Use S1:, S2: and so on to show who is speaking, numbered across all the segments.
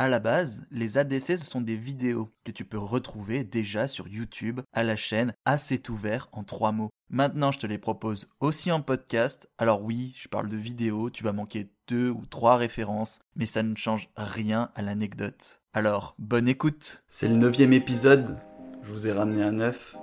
S1: À la base, les ADC, ce sont des vidéos que tu peux retrouver déjà sur YouTube à la chaîne Assez ouvert en trois mots. Maintenant, je te les propose aussi en podcast. Alors oui, je parle de vidéos, tu vas manquer deux ou trois références, mais ça ne change rien à l'anecdote. Alors, bonne écoute
S2: C'est le neuvième épisode, je vous ai ramené un œuf.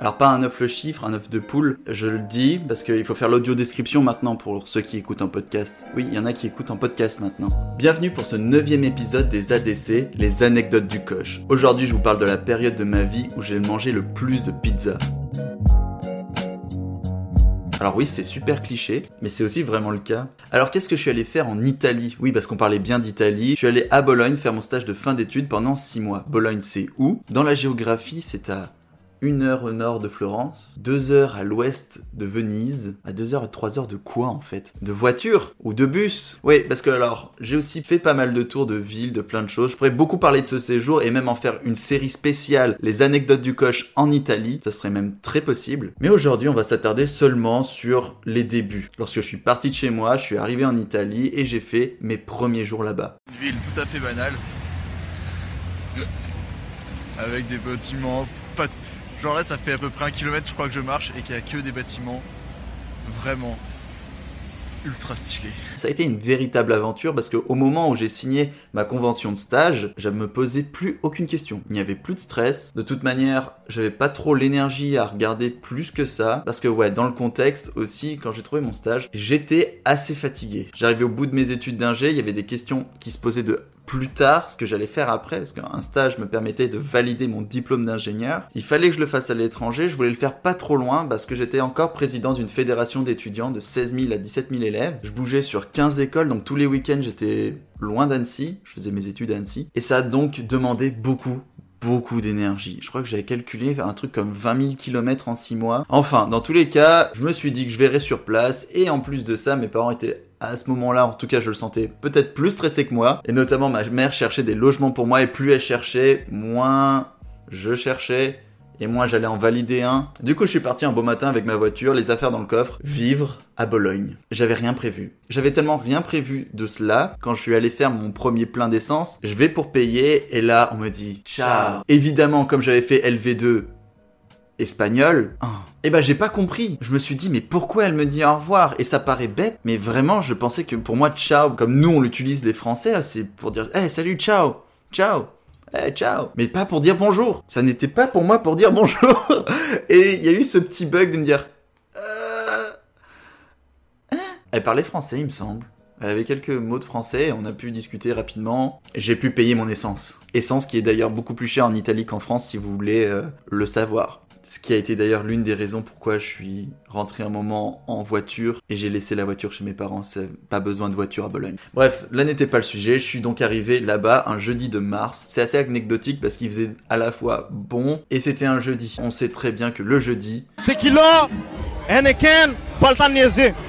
S2: Alors pas un œuf le chiffre, un œuf de poule, je le dis parce qu'il faut faire l'audio description maintenant pour ceux qui écoutent en podcast. Oui, il y en a qui écoutent en podcast maintenant. Bienvenue pour ce neuvième épisode des ADC, les anecdotes du coche. Aujourd'hui je vous parle de la période de ma vie où j'ai mangé le plus de pizza. Alors oui, c'est super cliché, mais c'est aussi vraiment le cas. Alors qu'est-ce que je suis allé faire en Italie? Oui, parce qu'on parlait bien d'Italie. Je suis allé à Bologne faire mon stage de fin d'études pendant 6 mois. Bologne, c'est où? Dans la géographie, c'est à une heure au nord de Florence, deux heures à l'ouest de Venise, à deux heures et trois heures de quoi en fait? De voiture ou de bus? Oui, parce que alors, j'ai aussi fait pas mal de tours de ville, de plein de choses. Je pourrais beaucoup parler de ce séjour et même en faire une série spéciale, les anecdotes du coche en Italie, ça serait même très possible. Mais aujourd'hui, on va s'attarder seulement sur les débuts. Lorsque je suis parti de chez moi, je suis arrivé en Italie et j'ai fait mes premiers jours là-bas.
S3: Une ville tout à fait banale. Avec des bâtiments pas Genre là, ça fait à peu près un kilomètre, je crois que je marche et qu'il n'y a que des bâtiments vraiment ultra stylés.
S2: Ça a été une véritable aventure parce qu'au moment où j'ai signé ma convention de stage, je me posais plus aucune question. Il n'y avait plus de stress. De toute manière, j'avais pas trop l'énergie à regarder plus que ça parce que ouais, dans le contexte aussi, quand j'ai trouvé mon stage, j'étais assez fatigué. J'arrivais au bout de mes études d'ingé, il y avait des questions qui se posaient de plus tard ce que j'allais faire après, parce qu'un stage me permettait de valider mon diplôme d'ingénieur. Il fallait que je le fasse à l'étranger, je voulais le faire pas trop loin parce que j'étais encore président d'une fédération d'étudiants de 16 000 à 17 000 élèves. Je bougeais sur 15 écoles, donc tous les week-ends j'étais loin d'Annecy, je faisais mes études à Annecy, et ça a donc demandé beaucoup, beaucoup d'énergie. Je crois que j'avais calculé un truc comme 20 000 km en 6 mois. Enfin, dans tous les cas, je me suis dit que je verrais sur place et en plus de ça, mes parents étaient à ce moment-là, en tout cas, je le sentais peut-être plus stressé que moi. Et notamment, ma mère cherchait des logements pour moi et plus elle cherchait, moins je cherchais et moi j'allais en valider un. Du coup, je suis parti un beau matin avec ma voiture, les affaires dans le coffre, vivre à Bologne. J'avais rien prévu. J'avais tellement rien prévu de cela quand je suis allé faire mon premier plein d'essence. Je vais pour payer et là, on me dit ciao. Évidemment, comme j'avais fait LV2 espagnol, et eh ben j'ai pas compris. Je me suis dit mais pourquoi elle me dit au revoir? Et ça paraît bête, mais vraiment je pensais que pour moi ciao, comme nous on l'utilise les Français, c'est pour dire eh salut ciao, ciao. Eh, ciao Mais pas pour dire bonjour Ça n'était pas pour moi pour dire bonjour Et il y a eu ce petit bug de me dire... Euh... Hein? Elle parlait français, il me semble. Elle avait quelques mots de français, on a pu discuter rapidement. J'ai pu payer mon essence. Essence qui est d'ailleurs beaucoup plus cher en Italie qu'en France si vous voulez euh, le savoir. Ce qui a été d'ailleurs l'une des raisons pourquoi je suis rentré un moment en voiture et j'ai laissé la voiture chez mes parents. C'est pas besoin de voiture à Bologne. Bref, là n'était pas le sujet. Je suis donc arrivé là-bas un jeudi de mars. C'est assez anecdotique parce qu'il faisait à la fois bon et c'était un jeudi. On sait très bien que le jeudi.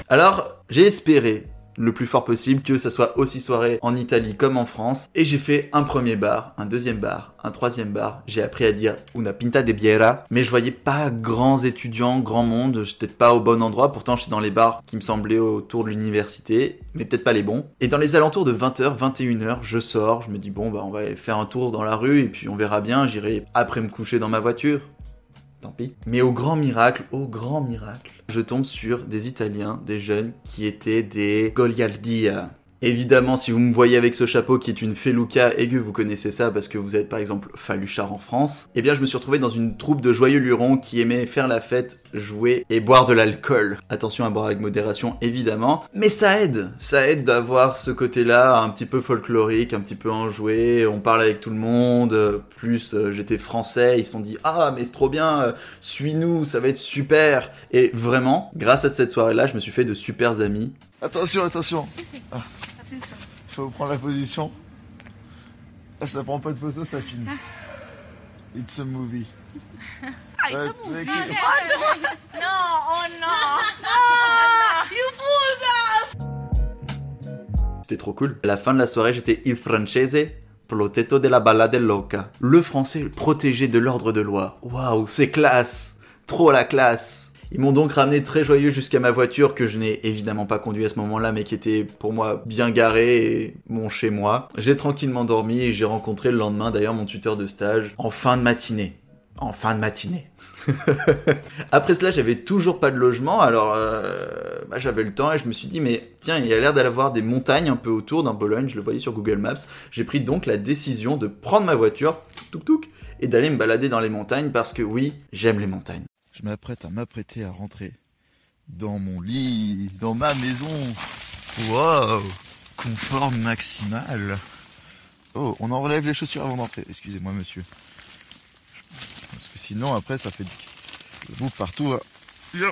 S2: Alors, j'ai espéré le plus fort possible, que ça soit aussi soirée en Italie comme en France. Et j'ai fait un premier bar, un deuxième bar, un troisième bar. J'ai appris à dire una pinta de biera, mais je voyais pas grands étudiants, grand monde. J'étais pas au bon endroit. Pourtant, j'étais dans les bars qui me semblaient autour de l'université, mais peut-être pas les bons. Et dans les alentours de 20h, 21h, je sors. Je me dis bon bah on va faire un tour dans la rue et puis on verra bien. J'irai après me coucher dans ma voiture tant pis. Mais au grand miracle, au grand miracle, je tombe sur des Italiens, des jeunes, qui étaient des Goliardia. Évidemment, si vous me voyez avec ce chapeau qui est une feluca et que vous connaissez ça parce que vous êtes par exemple faluchard en France, eh bien je me suis retrouvé dans une troupe de joyeux lurons qui aimaient faire la fête, jouer et boire de l'alcool. Attention à boire avec modération évidemment, mais ça aide, ça aide d'avoir ce côté-là un petit peu folklorique, un petit peu enjoué, on parle avec tout le monde, plus euh, j'étais français, ils se sont dit "Ah, mais c'est trop bien, euh, suis-nous, ça va être super." Et vraiment, grâce à cette soirée-là, je me suis fait de super amis.
S3: Attention, attention. Ah. Faut prendre la position. Ah, ça prend pas de photo, ça filme. Ah. It's a movie. Ah, it's a movie. Oh, no, oh no.
S2: Oh, you fooled us. C'était trop cool. À la fin de la soirée, j'étais il francese protetto della ballade loca. Le français protégé de l'ordre de loi. Waouh, c'est classe. Trop la classe. Ils m'ont donc ramené très joyeux jusqu'à ma voiture que je n'ai évidemment pas conduit à ce moment-là, mais qui était pour moi bien garée et mon chez moi. J'ai tranquillement dormi et j'ai rencontré le lendemain d'ailleurs mon tuteur de stage en fin de matinée. En fin de matinée. Après cela, j'avais toujours pas de logement, alors euh, bah, j'avais le temps et je me suis dit, mais tiens, il y a l'air d'avoir des montagnes un peu autour dans Bologne, je le voyais sur Google Maps. J'ai pris donc la décision de prendre ma voiture, et d'aller me balader dans les montagnes parce que oui, j'aime les montagnes.
S3: Je m'apprête à m'apprêter à rentrer dans mon lit, dans ma maison. Wow, confort maximal. Oh, on en relève les chaussures avant d'entrer. Excusez-moi, monsieur. Parce que sinon, après, ça fait du bouffe partout. Hein.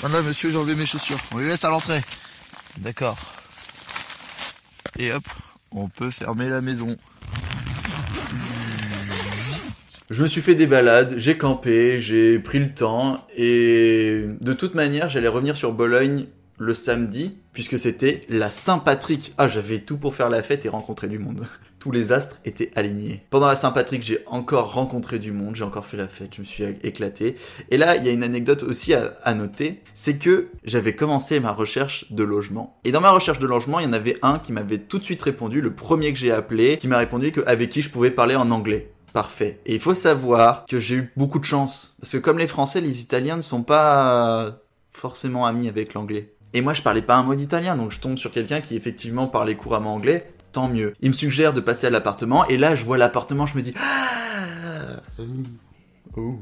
S3: Voilà, monsieur, j'ai enlevé mes chaussures. On les laisse à l'entrée. D'accord. Et hop, on peut fermer la maison.
S2: Je me suis fait des balades, j'ai campé, j'ai pris le temps et de toute manière, j'allais revenir sur Bologne le samedi puisque c'était la Saint-Patrick. Ah, j'avais tout pour faire la fête et rencontrer du monde. Tous les astres étaient alignés. Pendant la Saint-Patrick, j'ai encore rencontré du monde, j'ai encore fait la fête, je me suis éclaté. Et là, il y a une anecdote aussi à, noter, c'est que j'avais commencé ma recherche de logement. Et dans ma recherche de logement, il y en avait un qui m'avait tout de suite répondu, le premier que j'ai appelé, qui m'a répondu que, avec qui je pouvais parler en anglais. Parfait. Et il faut savoir que j'ai eu beaucoup de chance. Parce que comme les Français, les Italiens ne sont pas forcément amis avec l'anglais. Et moi, je parlais pas un mot d'italien, donc je tombe sur quelqu'un qui effectivement parlait couramment anglais. Tant mieux. Il me suggère de passer à l'appartement, et là, je vois l'appartement, je me dis. Ah, oh,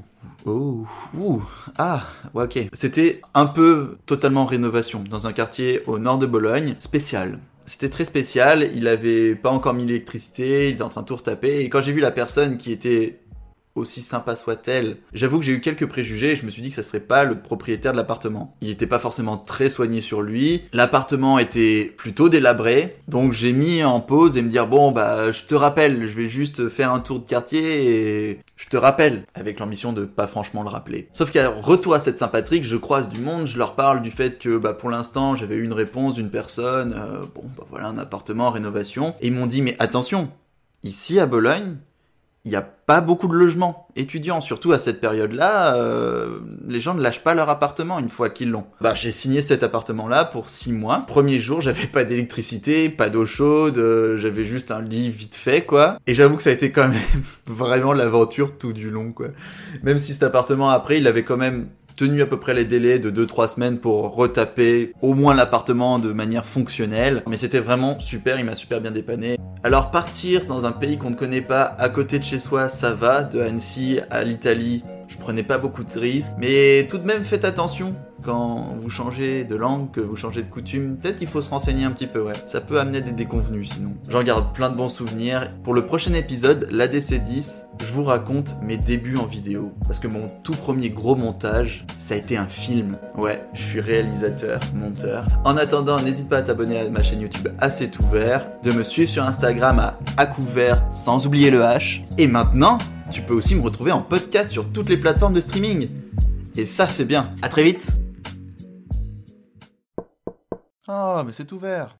S2: oh, oh, ah, ok. C'était un peu totalement rénovation dans un quartier au nord de Bologne, spécial. C'était très spécial, il avait pas encore mis l'électricité, il était en train de tout retaper, et quand j'ai vu la personne qui était aussi sympa soit-elle, j'avoue que j'ai eu quelques préjugés et je me suis dit que ça serait pas le propriétaire de l'appartement. Il était pas forcément très soigné sur lui, l'appartement était plutôt délabré, donc j'ai mis en pause et me dire bon bah je te rappelle, je vais juste faire un tour de quartier et je te rappelle, avec l'ambition de pas franchement le rappeler. Sauf qu'à retour à cette Saint-Patrick, je croise du monde, je leur parle du fait que bah pour l'instant j'avais eu une réponse d'une personne, euh, bon bah voilà un appartement en rénovation, et ils m'ont dit mais attention, ici à Bologne, il n'y a pas beaucoup de logements étudiants, surtout à cette période-là. Euh, les gens ne lâchent pas leur appartement une fois qu'ils l'ont. Bah, j'ai signé cet appartement-là pour six mois. Premier jour, j'avais pas d'électricité, pas d'eau chaude, euh, j'avais juste un lit vite fait, quoi. Et j'avoue que ça a été quand même vraiment l'aventure tout du long, quoi. Même si cet appartement après, il avait quand même tenu à peu près les délais de 2-3 semaines pour retaper au moins l'appartement de manière fonctionnelle. Mais c'était vraiment super, il m'a super bien dépanné. Alors partir dans un pays qu'on ne connaît pas à côté de chez soi, ça va, de Annecy à l'Italie, je prenais pas beaucoup de risques, mais tout de même faites attention quand vous changez de langue, que vous changez de coutume, peut-être qu'il faut se renseigner un petit peu, ouais. Ça peut amener des déconvenus sinon. J'en garde plein de bons souvenirs. Pour le prochain épisode, l'ADC10, je vous raconte mes débuts en vidéo. Parce que mon tout premier gros montage, ça a été un film. Ouais, je suis réalisateur, monteur. En attendant, n'hésite pas à t'abonner à ma chaîne YouTube Assez ouvert, de me suivre sur Instagram à Acouvert sans oublier le H. Et maintenant, tu peux aussi me retrouver en podcast sur toutes les plateformes de streaming. Et ça, c'est bien. À très vite
S1: Ah, mais c'est ouvert.